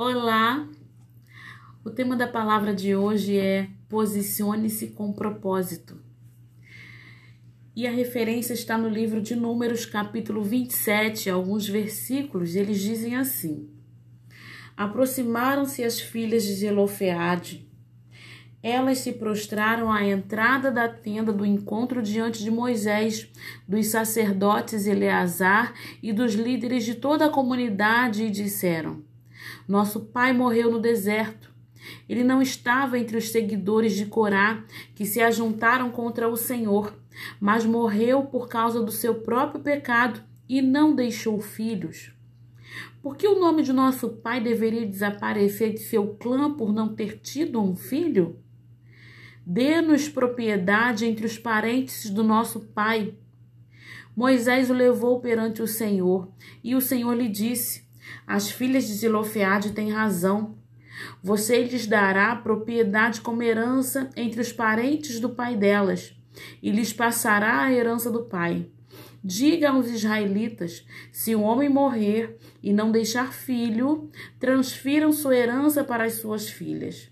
Olá! O tema da palavra de hoje é Posicione-se com propósito. E a referência está no livro de Números, capítulo 27, alguns versículos, eles dizem assim: Aproximaram-se as filhas de Zelofeade. Elas se prostraram à entrada da tenda do encontro diante de Moisés, dos sacerdotes Eleazar e dos líderes de toda a comunidade e disseram: nosso pai morreu no deserto. Ele não estava entre os seguidores de Corá que se ajuntaram contra o Senhor, mas morreu por causa do seu próprio pecado e não deixou filhos. Por que o nome de nosso pai deveria desaparecer de seu clã por não ter tido um filho? Dê-nos propriedade entre os parentes do nosso pai. Moisés o levou perante o Senhor, e o Senhor lhe disse: as filhas de Zilofeade têm razão. Você lhes dará propriedade como herança entre os parentes do pai delas, e lhes passará a herança do pai. Diga aos israelitas: se o homem morrer e não deixar filho, transfiram sua herança para as suas filhas.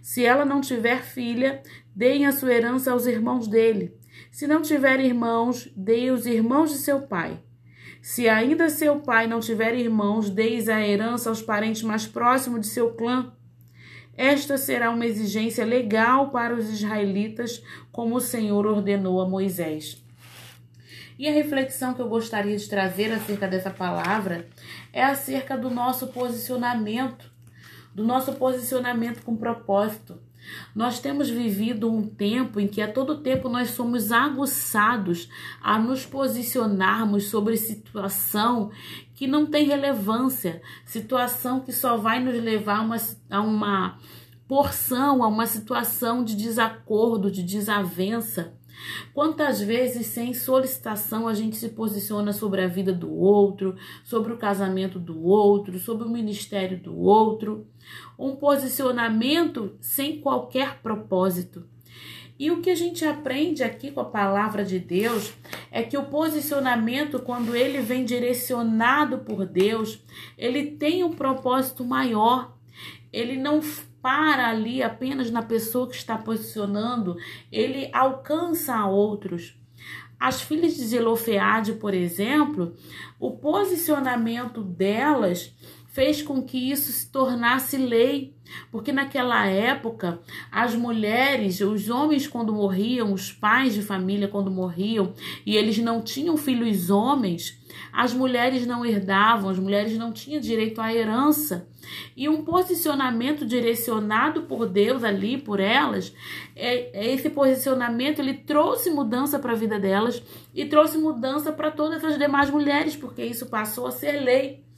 Se ela não tiver filha, deem a sua herança aos irmãos dele. Se não tiver irmãos, deem os irmãos de seu pai. Se ainda seu pai não tiver irmãos, deis a herança aos parentes mais próximos de seu clã. Esta será uma exigência legal para os israelitas, como o Senhor ordenou a Moisés. E a reflexão que eu gostaria de trazer acerca dessa palavra é acerca do nosso posicionamento, do nosso posicionamento com propósito. Nós temos vivido um tempo em que a todo tempo nós somos aguçados a nos posicionarmos sobre situação que não tem relevância, situação que só vai nos levar a uma, a uma porção, a uma situação de desacordo, de desavença. Quantas vezes, sem solicitação, a gente se posiciona sobre a vida do outro, sobre o casamento do outro, sobre o ministério do outro? Um posicionamento sem qualquer propósito. E o que a gente aprende aqui com a palavra de Deus é que o posicionamento, quando ele vem direcionado por Deus, ele tem um propósito maior. Ele não para ali apenas na pessoa que está posicionando, ele alcança a outros. As filhas de Zelofeade, por exemplo, o posicionamento delas fez com que isso se tornasse lei, porque naquela época as mulheres, os homens quando morriam, os pais de família quando morriam e eles não tinham filhos homens, as mulheres não herdavam, as mulheres não tinham direito à herança. E um posicionamento direcionado por Deus ali, por elas, é, é esse posicionamento ele trouxe mudança para a vida delas e trouxe mudança para todas as demais mulheres, porque isso passou a ser lei.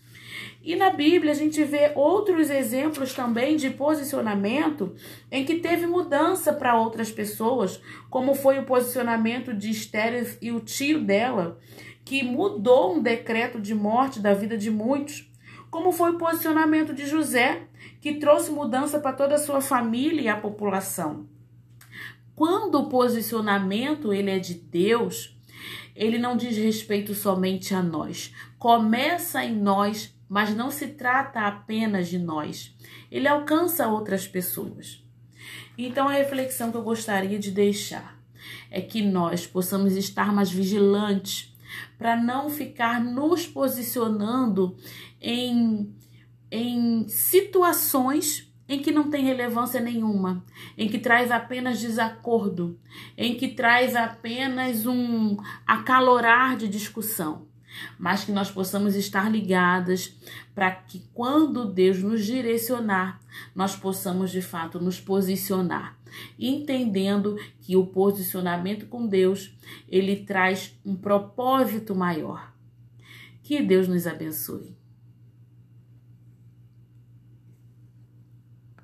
E na Bíblia a gente vê outros exemplos também de posicionamento em que teve mudança para outras pessoas, como foi o posicionamento de Esther e o tio dela, que mudou um decreto de morte da vida de muitos, como foi o posicionamento de José, que trouxe mudança para toda a sua família e a população. Quando o posicionamento ele é de Deus, ele não diz respeito somente a nós. Começa em nós mas não se trata apenas de nós. Ele alcança outras pessoas. Então, a reflexão que eu gostaria de deixar é que nós possamos estar mais vigilantes para não ficar nos posicionando em, em situações em que não tem relevância nenhuma, em que traz apenas desacordo, em que traz apenas um acalorar de discussão mas que nós possamos estar ligadas para que quando Deus nos direcionar, nós possamos de fato nos posicionar, entendendo que o posicionamento com Deus, ele traz um propósito maior. Que Deus nos abençoe.